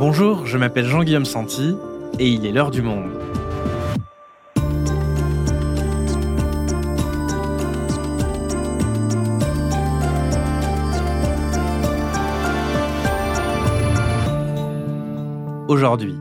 Bonjour, je m'appelle Jean-Guillaume Santi et il est l'heure du monde. Aujourd'hui,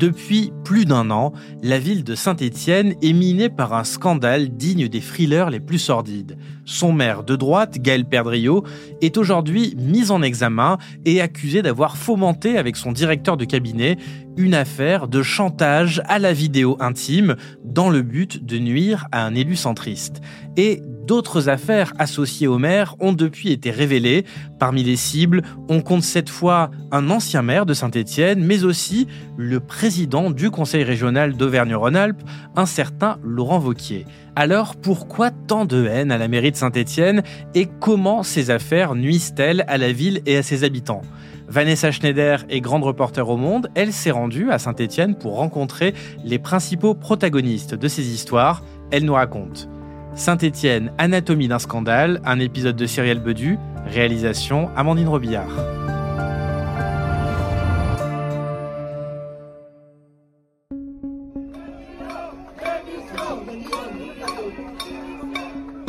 depuis plus d'un an, la ville de Saint-Étienne est minée par un scandale digne des thrillers les plus sordides. Son maire de droite, Gaël Perdriau, est aujourd'hui mis en examen et accusé d'avoir fomenté avec son directeur de cabinet une affaire de chantage à la vidéo intime dans le but de nuire à un élu centriste. Et d'autres affaires associées au maire ont depuis été révélées. Parmi les cibles, on compte cette fois un ancien maire de Saint-Étienne, mais aussi le président du conseil régional d'Auvergne-Rhône-Alpes, un certain Laurent Vauquier. Alors pourquoi tant de haine à la mairie de Saint-Étienne et comment ces affaires nuisent-elles à la ville et à ses habitants? Vanessa Schneider est grande reporter au Monde. Elle s'est rendue à Saint-Étienne pour rencontrer les principaux protagonistes de ces histoires. Elle nous raconte. Saint-Étienne, anatomie d'un scandale, un épisode de Cyrielle Bedu, réalisation Amandine Robillard.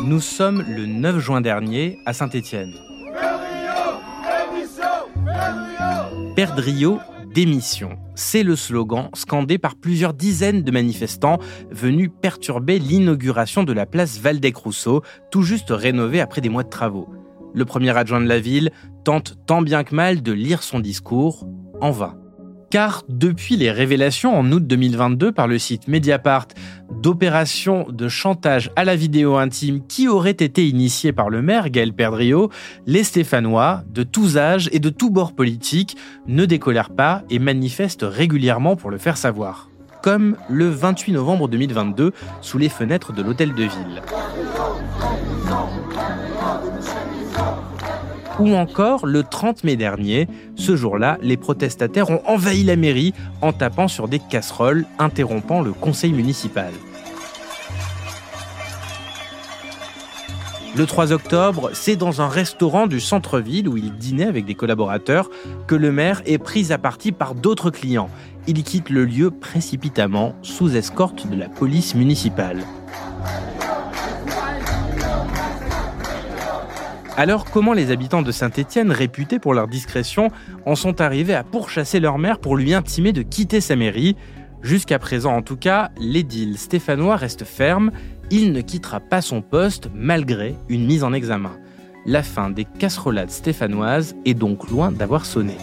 Nous sommes le 9 juin dernier à Saint-Étienne. Perdrio, démission. C'est le slogan scandé par plusieurs dizaines de manifestants venus perturber l'inauguration de la place Valdec-Rousseau, tout juste rénovée après des mois de travaux. Le premier adjoint de la ville tente tant bien que mal de lire son discours, en vain car depuis les révélations en août 2022 par le site Mediapart d'opérations de chantage à la vidéo intime qui auraient été initiées par le maire Gaël Perdriau, les Stéphanois, de tous âges et de tous bords politiques, ne décolèrent pas et manifestent régulièrement pour le faire savoir. Comme le 28 novembre 2022 sous les fenêtres de l'hôtel de ville ou encore le 30 mai dernier. Ce jour-là, les protestataires ont envahi la mairie en tapant sur des casseroles, interrompant le conseil municipal. Le 3 octobre, c'est dans un restaurant du centre-ville où il dînait avec des collaborateurs que le maire est pris à partie par d'autres clients. Il quitte le lieu précipitamment sous escorte de la police municipale. Alors comment les habitants de Saint-Étienne, réputés pour leur discrétion, en sont arrivés à pourchasser leur mère pour lui intimer de quitter sa mairie? Jusqu'à présent en tout cas, l'édile stéphanois reste ferme, il ne quittera pas son poste malgré une mise en examen. La fin des casserolades stéphanoises est donc loin d'avoir sonné.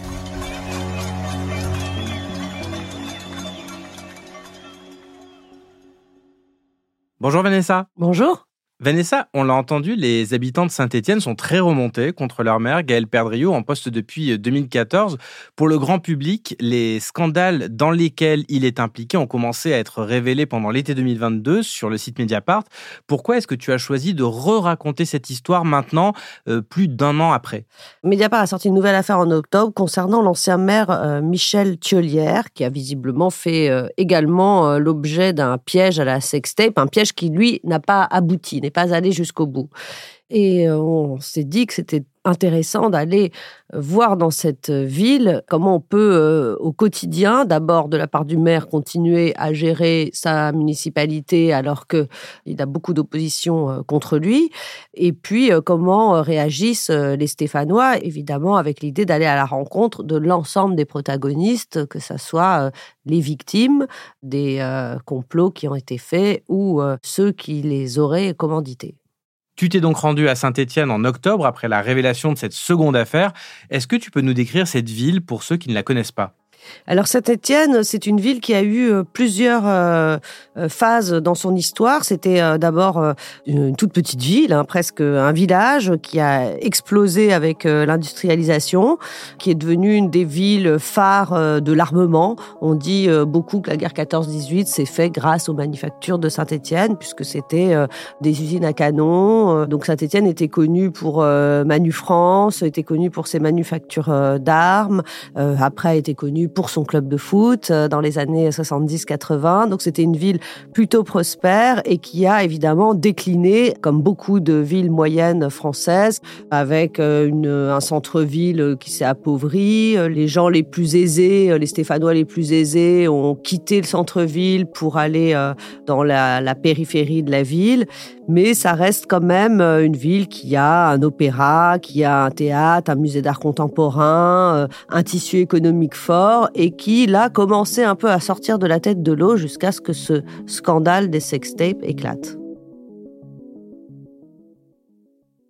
Bonjour Vanessa. Bonjour. Vanessa, on l'a entendu, les habitants de Saint-Étienne sont très remontés contre leur maire, Gaël Perdriau, en poste depuis 2014. Pour le grand public, les scandales dans lesquels il est impliqué ont commencé à être révélés pendant l'été 2022 sur le site Mediapart. Pourquoi est-ce que tu as choisi de re-raconter cette histoire maintenant, euh, plus d'un an après? Mediapart a sorti une nouvelle affaire en octobre concernant l'ancien maire euh, Michel qui a visiblement fait euh, également l'objet d'un piège à la un piège qui, lui, n'a pas abouti pas allé jusqu'au bout. Et on s'est dit que c'était intéressant d'aller voir dans cette ville comment on peut au quotidien, d'abord de la part du maire, continuer à gérer sa municipalité alors qu'il a beaucoup d'opposition contre lui, et puis comment réagissent les Stéphanois, évidemment avec l'idée d'aller à la rencontre de l'ensemble des protagonistes, que ce soit les victimes des complots qui ont été faits ou ceux qui les auraient commandités. Tu t'es donc rendu à Saint-Étienne en octobre après la révélation de cette seconde affaire. Est-ce que tu peux nous décrire cette ville pour ceux qui ne la connaissent pas? Alors Saint-Étienne, c'est une ville qui a eu euh, plusieurs euh, euh, phases dans son histoire. C'était d'abord une toute petite ville, hein, presque un village, qui a explosé avec l'industrialisation, qui est devenue une des villes phares de l'armement. On dit beaucoup que la guerre 14-18 s'est faite grâce aux manufactures de Saint-Étienne, puisque c'était des usines à canon. Donc Saint-Étienne était connue pour Manu France, était connue pour ses manufactures d'armes, après était connue pour son club de foot dans les années 70-80. Donc c'était une ville plutôt prospère et qui a évidemment décliné comme beaucoup de villes moyennes françaises avec une, un centre-ville qui s'est appauvri. Les gens les plus aisés, les Stéphanois les plus aisés ont quitté le centre-ville pour aller dans la, la périphérie de la ville mais ça reste quand même euh, une ville qui a un opéra, qui a un théâtre, un musée d'art contemporain, euh, un tissu économique fort et qui, là, commençait un peu à sortir de la tête de l'eau jusqu'à ce que ce scandale des sextapes éclate.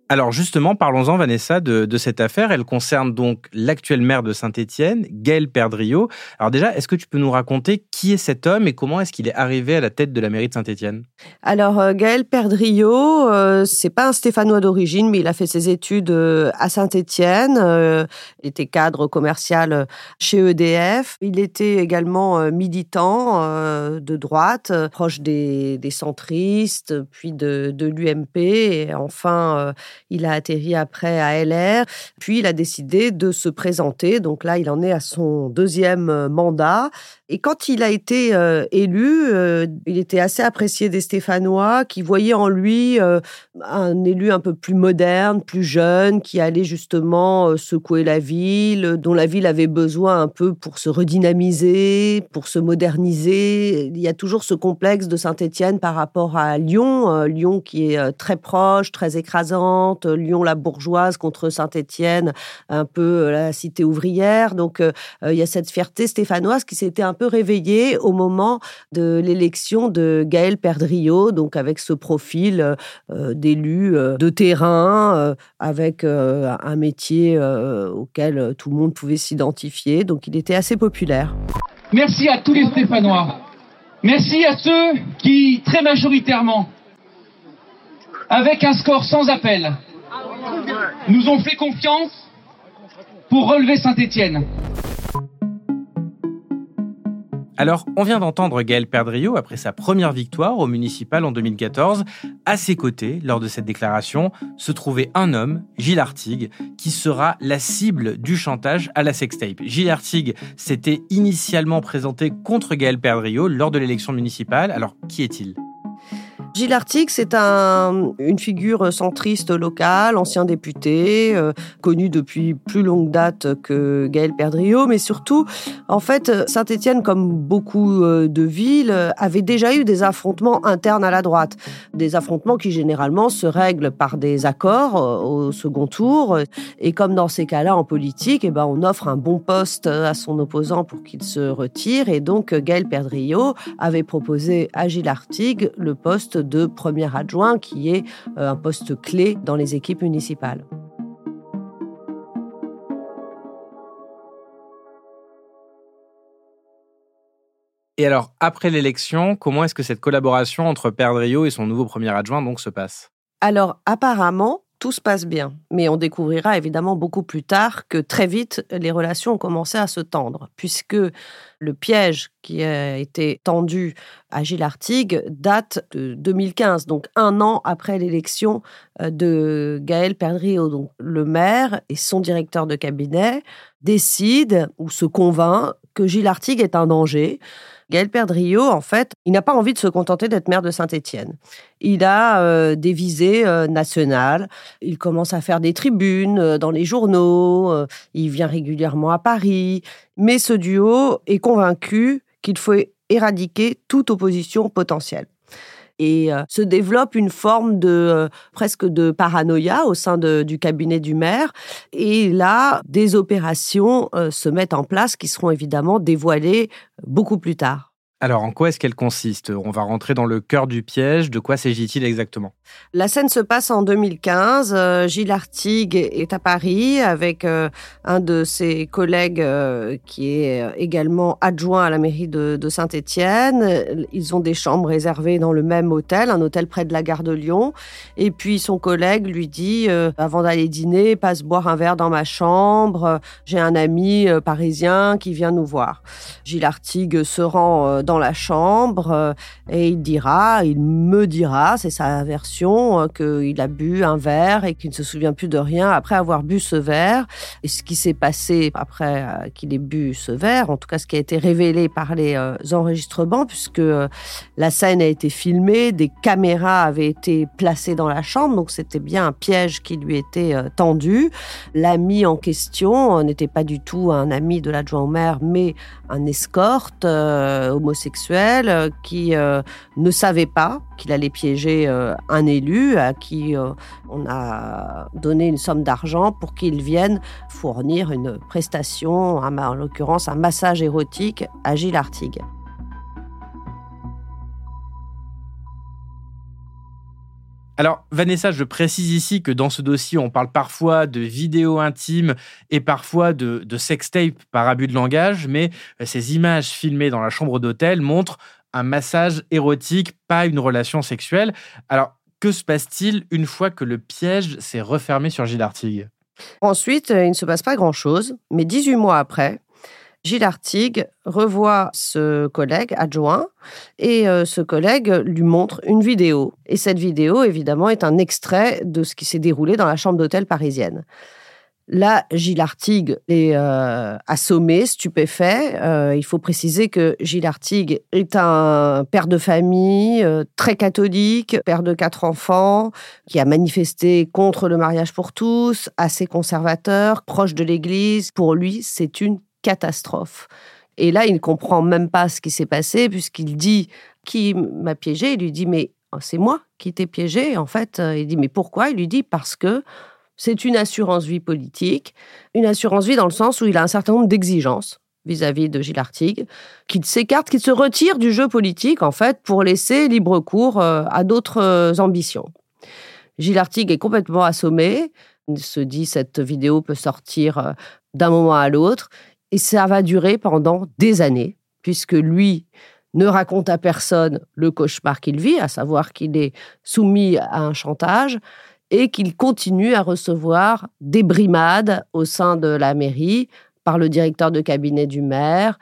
Alors justement, parlons-en Vanessa de, cette affaire. Elle concerne donc l'actuel maire de Saint-Étienne, Gaël Perdriau. Alors déjà, est-ce que tu peux nous raconter qui est cet homme et comment est-ce qu'il est arrivé à la tête de la mairie de Saint-Étienne? Alors euh, Gaël Perdriau, euh, c'est pas un Stéphanois d'origine, mais il a fait ses études euh, à Saint-Étienne. il était cadre commercial chez EDF. Il était également militant de droite, proche des, centristes, puis de, de l'UMP et enfin il a atterri après à LR, puis il a décidé de se présenter. Donc là, il en est à son deuxième euh, mandat. Et quand il a été euh, élu, euh, il était assez apprécié des Stéphanois qui voyaient en lui un élu un peu plus moderne, plus jeune, qui allait justement secouer la ville, dont la ville avait besoin un peu pour se redynamiser, pour se moderniser. Il y a toujours ce complexe de Saint-Étienne par rapport à Lyon, Lyon qui est très proche, très écrasant Lyon la bourgeoise contre Saint-Étienne, un peu euh, la cité ouvrière. Donc euh, euh, il y a cette fierté stéphanoise qui s'était peu réveillée au moment de l'élection de Gaël Perdriau, donc avec ce profil d'élu de terrain, avec un métier auquel tout le monde pouvait s'identifier. Donc il était assez populaire. Merci à tous les Stéphanois. Merci à ceux qui, très majoritairement, avec un score sans appel, nous ont fait confiance pour relever Saint-Étienne. Alors, on vient d'entendre Gaël Perdriau après sa première victoire au municipal en 2014. À ses côtés, lors de cette déclaration, se trouvait un homme, Gilles Artigue, qui sera la cible du chantage à la sextape. Gilles Artigue s'était initialement présenté contre Gaël Perdriau lors de l'élection municipale. Alors, qui est-il? Gilles Artigue, c'est un, une figure centriste locale, ancien député, euh, connu depuis plus longue date que Gaël Perdriau, mais surtout, en fait, Saint-Étienne, comme beaucoup euh, de villes, avait déjà eu des affrontements internes à la droite, des affrontements qui généralement se règlent par des accords euh, au second tour, et comme dans ces cas-là en politique, eh ben, on offre un bon poste à son opposant pour qu'il se retire, et donc Gaël Perdriau avait proposé à Gilles le poste de premier adjoint, qui est euh, un poste clé dans les équipes municipales. Et alors, après l'élection, comment est-ce que cette collaboration entre Perdrio et son nouveau premier adjoint donc se passe? Alors, apparemment, tout se passe bien. Mais on découvrira évidemment beaucoup plus tard que très vite, les relations ont commencé à se tendre, puisque le piège qui a été tendu à Gilles Artigue date de 2015, donc un an après l'élection euh, de Gaël Perdriau. Donc le maire et son directeur de cabinet décident ou se convainc que Gilles Artigue est un danger Gaël Perdriau, en fait, il n'a pas envie de se contenter d'être maire de Saint-Étienne. Il a euh, des visées euh, nationales. Il commence à faire des tribunes euh, dans les journaux. il vient régulièrement à Paris. Mais ce duo est convaincu qu'il faut éradiquer toute opposition potentielle et euh, se développe une forme de euh, presque de paranoïa au sein du cabinet du maire. Et là, des opérations euh, se mettent en place qui seront évidemment dévoilées beaucoup plus tard. Alors, en quoi est-ce qu'elle consiste? On va rentrer dans le cœur du piège. De quoi s'agit-il exactement? La scène se passe en 2015. Euh, Gilles Artigue est à Paris avec euh, un de ses collègues euh, qui est également adjoint à la mairie de, de Saint-Étienne. Ils ont des chambres réservées dans le même hôtel, un hôtel près de la gare de Lyon. Et puis son collègue lui dit, avant d'aller dîner, passe boire un verre dans ma chambre. J'ai un ami parisien qui vient nous voir. Gilles Artigue se rend dans la chambre et il dira, il me dira, c'est sa version, qu'il a bu un verre et qu'il ne se souvient plus de rien après avoir bu ce verre. Et ce qui s'est passé après qu'il ait bu ce verre, en tout cas ce qui a été révélé par les enregistrements, puisque la scène a été filmée, des caméras avaient été placées dans la chambre, donc c'était bien un piège qui lui était tendu. L'ami en question n'était pas du tout un ami de l'adjoint au maire, mais un escorte euh, homosexuel euh, qui euh, ne savait pas qu'il allait piéger un élu à qui on a donné une somme d'argent pour qu'il vienne fournir une prestation, en l'occurrence un massage érotique à Gilles Artigue. Alors, Vanessa, je précise ici que dans ce dossier, on parle parfois de vidéos intimes et parfois de, de sextape par abus de langage, mais euh, ces images filmées dans la chambre d'hôtel montrent un massage érotique, pas une relation sexuelle. Alors, que se passe-t-il une fois que le piège s'est refermé sur Gilles Artigue? Ensuite, euh, il ne se passe pas grand-chose, mais 18 mois après, Gilles Artigue revoit ce collègue adjoint et euh, ce collègue lui montre une vidéo. Et cette vidéo, évidemment, est un extrait de ce qui s'est déroulé dans la chambre d'hôtel parisienne. Là, Gilles Artigue est euh, assommé, stupéfait. Euh, il faut préciser que Gilles Artigue est un père de famille très catholique, père de quatre enfants, qui a manifesté contre le mariage pour tous, assez conservateur, proche de l'Église. Pour lui, c'est une catastrophe. Et là, il ne comprend même pas ce qui s'est passé puisqu'il dit qui m'a piégé? Il lui dit mais oh, c'est moi qui t'ai piégé. En fait, euh, il dit mais pourquoi? Il lui dit parce que c'est une assurance vie politique, une assurance vie dans le sens où il a un certain nombre d'exigences vis-à-vis de Gilles Artigue, qu'il s'écarte, qu'il se retire du jeu politique en fait pour laisser libre cours euh, à d'autres euh, ambitions. Gilles Artigue est complètement assommé. Il se dit cette vidéo peut sortir d'un moment à l'autre. Et ça va durer pendant des années, puisque lui ne raconte à personne le cauchemar qu'il vit, à savoir qu'il est soumis à un chantage et qu'il continue à recevoir des brimades au sein de la mairie par le directeur de cabinet du maire,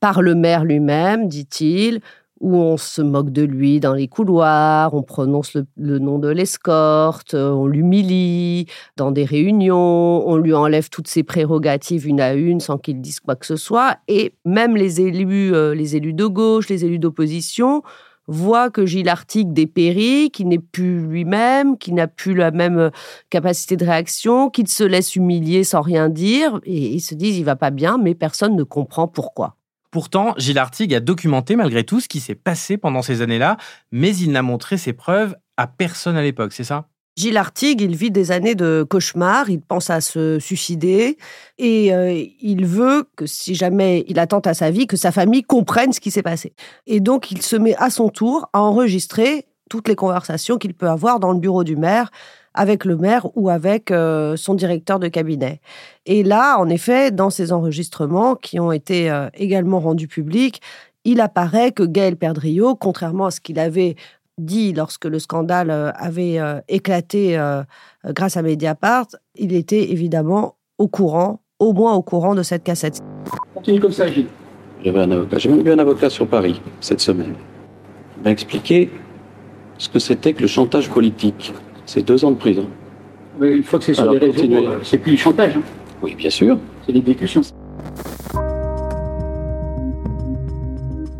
par le maire lui-même, dit-il, où on se moque de lui dans les couloirs, on prononce le, nom de l'escorte, euh, on l'humilie dans des réunions, on lui enlève toutes ses prérogatives une à une sans qu'il dise quoi que ce soit. Et même les élus, euh, les élus de gauche, les élus d'opposition voient que Gilles Artigue dépérit, qu'il n'est plus lui-même, qu'il n'a plus la même euh, capacité de réaction, qu'il se laisse humilier sans rien dire, et ils se disent il va pas bien, mais personne ne comprend pourquoi. Pourtant, Gilles Artigue a documenté malgré tout ce qui s'est passé pendant ces années-là, mais il n'a montré ses preuves à personne à l'époque, c'est ça? Gilles Artigue, il vit des années de cauchemar, il pense à se suicider et euh, il veut que si jamais il attente à sa vie, que sa famille comprenne ce qui s'est passé. Et donc il se met à son tour à enregistrer toutes les conversations qu'il peut avoir dans le bureau du maire avec le maire ou avec euh, son directeur de cabinet. Et là, en effet, dans ces enregistrements qui ont été euh, également rendus publics, il apparaît que Gaël Perdriau, contrairement à ce qu'il avait dit lorsque le scandale euh, avait éclaté grâce à Mediapart, il était évidemment au courant, au moins au courant de cette cassette. Continue comme ça, Gilles. J'avais un avocat. J'ai même vu un avocat sur Paris cette semaine. Il m'a expliqué ce que c'était que le chantage politique. C'est deux ans de prison. Mais une fois que c'est sur les réseaux, c'est plus du chantage. Hein. Oui, bien sûr. C'est l'exécution.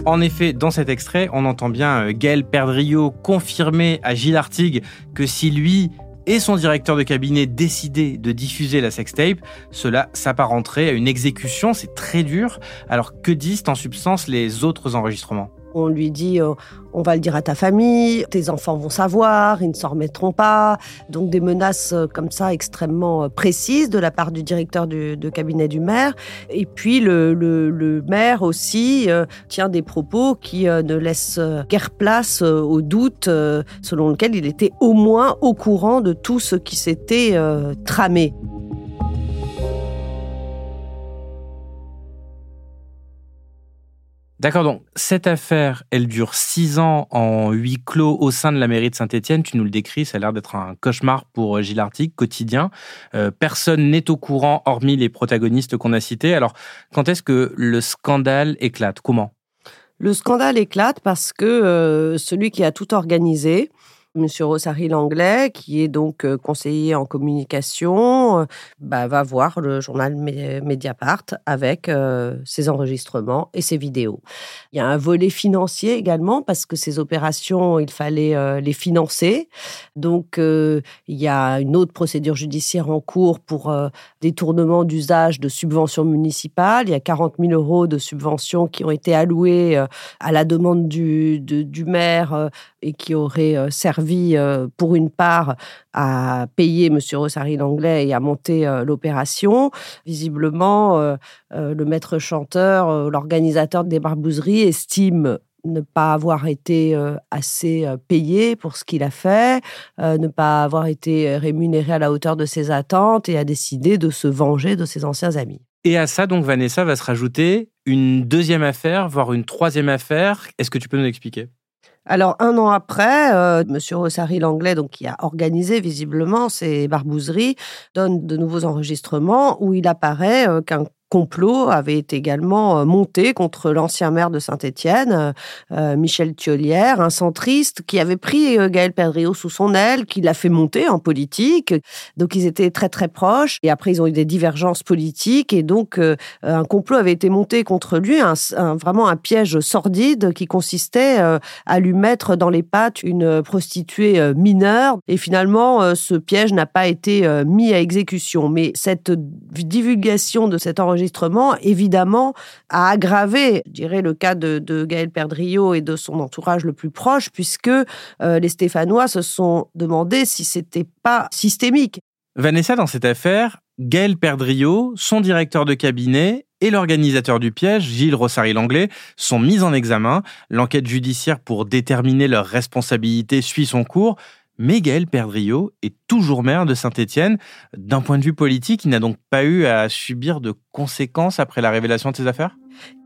En effet, dans cet extrait, on entend bien euh, Gaël Perdriau confirmer à Gilles Artigue que si lui et son directeur de cabinet décidaient de diffuser la sextape, cela s'apparenterait à une exécution, c'est très dur. Alors que disent en substance les autres enregistrements? On lui dit euh, on va le dire à ta famille, tes enfants vont savoir, ils ne s'en remettront pas. Donc des menaces euh, comme ça extrêmement euh, précises de la part du directeur de cabinet du maire. Et puis le, maire aussi tient des propos qui ne laissent guère place au doute selon lequel il était au moins au courant de tout ce qui s'était tramé. D'accord, donc cette affaire, elle dure six ans en huis clos au sein de la mairie de Saint-Étienne. Tu nous le décris, ça a l'air d'être un cauchemar pour euh, Gilles quotidien. Euh, personne n'est au courant, hormis les protagonistes qu'on a cités. Alors, quand est-ce que le scandale éclate? Comment? Le scandale éclate parce que celui qui a tout organisé, Monsieur Rosary Langlais, qui est donc euh, conseiller en communication, euh, bah, va voir le journal Mediapart avec euh, ses enregistrements et ses vidéos. Il y a un volet financier également parce que ces opérations, il fallait les financer. Donc, il y a une autre procédure judiciaire en cours pour détournement d'usage de subventions municipales. Il y a 40 000 euros de subventions qui ont été allouées à la demande du, du maire et qui auraient servi euh, pour une part, à payer M. Rossary Langlais et à monter euh, l'opération. Visiblement, euh, le maître chanteur, l'organisateur des barbouzeries, estime ne pas avoir été assez payé pour ce qu'il a fait, ne pas avoir été rémunéré à la hauteur de ses attentes et a décidé de se venger de ses anciens amis. Et à ça, donc, Vanessa va se rajouter une deuxième affaire, voire une troisième affaire. Est-ce que tu peux nous expliquer? Alors un an après, euh, Monsieur Rossary Langlais, donc qui a organisé visiblement ces barbouzeries, donne de nouveaux enregistrements où il apparaît euh, qu'un complot avait été également euh, monté contre l'ancien maire de Saint-Étienne, euh, euh, Michel Thiolière, un centriste qui avait pris Gaël Perdriau sous son aile, qui l'a fait monter en politique. Donc ils étaient très très proches et après ils ont eu des divergences politiques et donc un complot avait été monté contre lui, vraiment un piège sordide qui consistait à lui mettre dans les pattes une prostituée mineure et finalement ce piège n'a pas été mis à exécution. Mais cette divulgation de cet enregistrement évidemment, a aggravé, je dirais, le cas de, Gaël Perdriau et de son entourage le plus proche, puisque euh, les Stéphanois se sont demandé si c'était pas systémique. Vanessa, dans cette affaire, Gaël Perdriau, son directeur de cabinet et l'organisateur du piège, Gilles Rossary-Langlais, sont mis en examen. L'enquête judiciaire pour déterminer leur responsabilité suit son cours. Mais Gaël Perdriau est toujours maire de Saint-Étienne. D'un point de vue politique, il n'a donc pas eu à subir de conséquences après la révélation de ses affaires?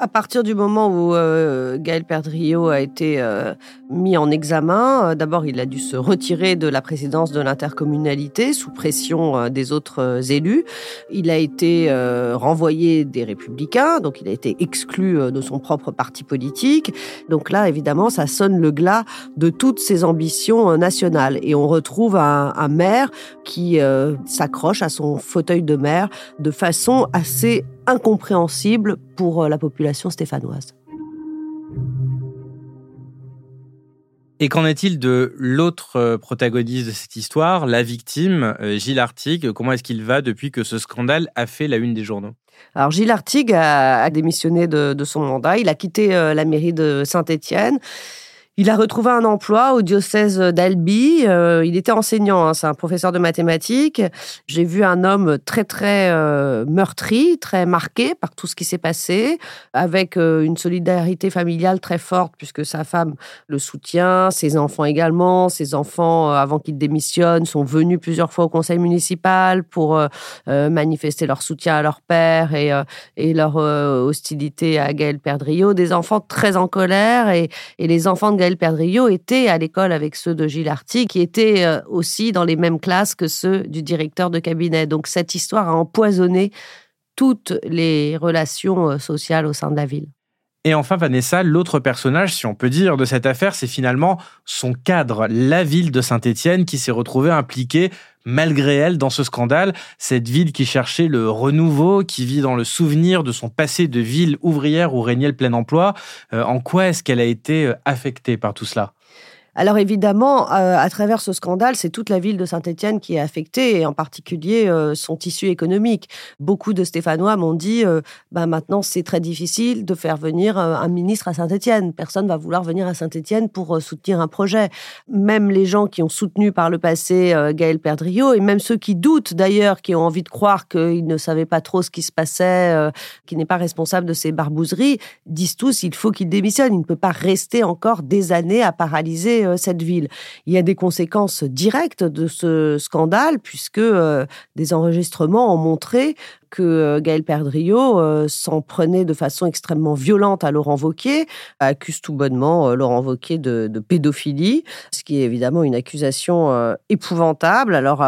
À partir du moment où euh, Gaël Perdriau a été euh, mis en examen, euh, d'abord il a dû se retirer de la présidence de l'intercommunalité sous pression des autres élus. Il a été renvoyé des républicains, donc il a été exclu de son propre parti politique. Donc là, évidemment, ça sonne le glas de toutes ses ambitions nationales. Et on retrouve un, un maire qui s'accroche à son fauteuil de maire de façon assez incompréhensible pour euh, la population stéphanoise. Et qu'en est-il de l'autre euh, protagoniste de cette histoire, la victime, euh, Gilles Artigue? Comment est-ce qu'il va depuis que ce scandale a fait la une des journaux? Alors Gilles Artigue a, démissionné de, de, son mandat, il a quitté la mairie de Saint-Étienne. Il a retrouvé un emploi au diocèse d'Albi. Euh, il était enseignant, hein, c'est un professeur de mathématiques. J'ai vu un homme très très euh, meurtri, très marqué par tout ce qui s'est passé, avec euh, une solidarité familiale très forte puisque sa femme le soutient, ses enfants également. Ses enfants, avant qu'il démissionne, sont venus plusieurs fois au conseil municipal pour manifester leur soutien à leur père et, leur hostilité à Gaël Perdriau. Des enfants très en colère et, et les enfants de Gaël était à l'école avec ceux de Gilles Arty, qui étaient euh, aussi dans les mêmes classes que ceux du directeur de cabinet. Donc cette histoire a empoisonné toutes les relations euh, sociales au sein de la ville. Et enfin, Vanessa, l'autre personnage, si on peut dire, de cette affaire, c'est finalement son cadre, la ville de Saint-Étienne, qui s'est retrouvée impliquée, malgré elle, dans ce scandale. Cette ville qui cherchait le renouveau, qui vit dans le souvenir de son passé de ville ouvrière où régnait le plein emploi. Euh, en quoi est-ce qu'elle a été euh, affectée par tout cela? Alors évidemment, euh, à travers ce scandale, c'est toute la ville de Saint-Étienne qui est affectée, et en particulier euh, son tissu économique. Beaucoup de Stéphanois m'ont dit, euh, bah, maintenant c'est très difficile de faire venir un ministre à Saint-Étienne. Personne va vouloir venir à Saint-Étienne pour soutenir un projet. Même les gens qui ont soutenu par le passé Gaël Perdriau, et même ceux qui doutent d'ailleurs, qui ont envie de croire qu'il ne savait pas trop ce qui se passait, qu'il n'est pas responsable de ces barbouzeries, disent tous, il faut qu'il démissionne. Il ne peut pas rester encore des années à paralyser euh, cette ville. Il y a des conséquences directes de ce scandale puisque euh, des enregistrements ont montré que Gaël Perdriau s'en prenait de façon extrêmement violente à Laurent Wauquiez, accuse tout bonnement Laurent Wauquiez de, pédophilie, ce qui est évidemment une accusation épouvantable. Alors,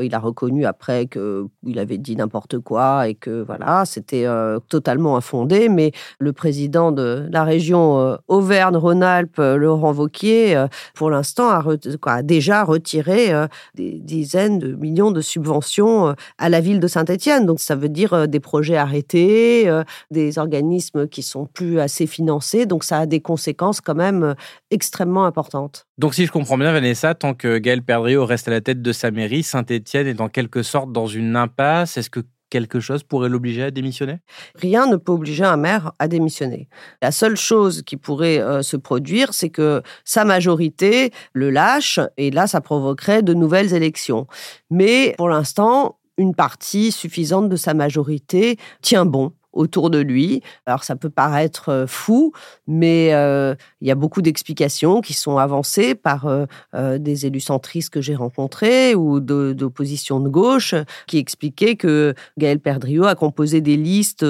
il a reconnu après qu'il avait dit n'importe quoi et que voilà, c'était totalement infondé, mais le président de la région Auvergne-Rhône-Alpes, Laurent Wauquiez, pour l'instant, a, déjà retiré des dizaines de millions de subventions euh, à la ville de Saint-Étienne. Donc ça veut dire euh, des projets arrêtés, euh, des organismes qui sont plus assez financés. Donc ça a des conséquences quand même extrêmement importantes. Donc si je comprends bien Vanessa, tant que Gaël Perdriau reste à la tête de sa mairie, Saint-Étienne est en quelque sorte dans une impasse. Est-ce que quelque chose pourrait l'obliger à démissionner? Rien ne peut obliger un maire à démissionner. La seule chose qui pourrait euh, se produire, c'est que sa majorité le lâche et là, ça provoquerait de nouvelles élections. Mais pour l'instant, une partie suffisante de sa majorité tient bon autour de lui. Alors ça peut paraître euh, fou, mais euh, il y a beaucoup d'explications qui sont avancées par euh, des élus centristes que j'ai rencontrés ou d'opposition de, gauche qui expliquaient que Gaël Perdriau a composé des listes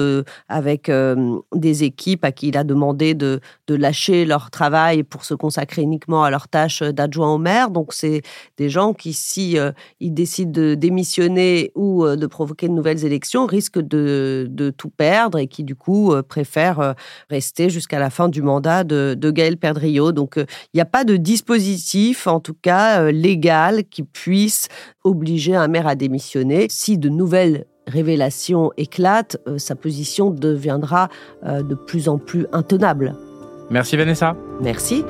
avec des équipes à qui il a demandé de, lâcher leur travail pour se consacrer uniquement à leur tâche d'adjoint au maire. Donc c'est des gens qui, si ils décident de démissionner ou de provoquer de nouvelles élections, risquent de tout perdre et qui du coup euh, préfère euh, rester jusqu'à la fin du mandat de, de Gaël Perdriau. Donc euh, il n'y a pas de dispositif, en tout cas légal, qui puisse obliger un maire à démissionner. Si de nouvelles révélations éclatent, sa position deviendra de plus en plus intenable. Merci Vanessa. Merci.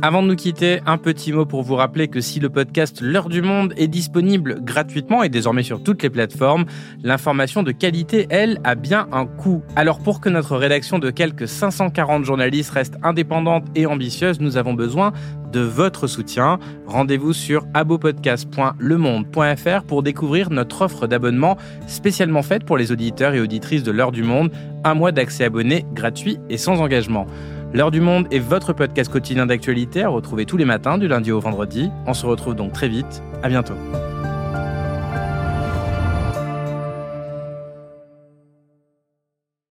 Avant de nous quitter, un petit mot pour vous rappeler que si le podcast L'heure du monde est disponible gratuitement et désormais sur toutes les plateformes, l'information de qualité, elle, a bien un coût. Alors pour que notre rédaction de quelques 540 journalistes reste indépendante et ambitieuse, nous avons besoin de votre soutien. Rendez-vous sur abopodcast.lemonde.fr pour découvrir notre offre d'abonnement spécialement faite pour les auditeurs et auditrices de L'heure du monde, un mois d'accès abonné gratuit et sans engagement. L'heure du monde est votre podcast quotidien d'actualité à retrouver tous les matins du lundi au vendredi. On se retrouve donc très vite. À bientôt.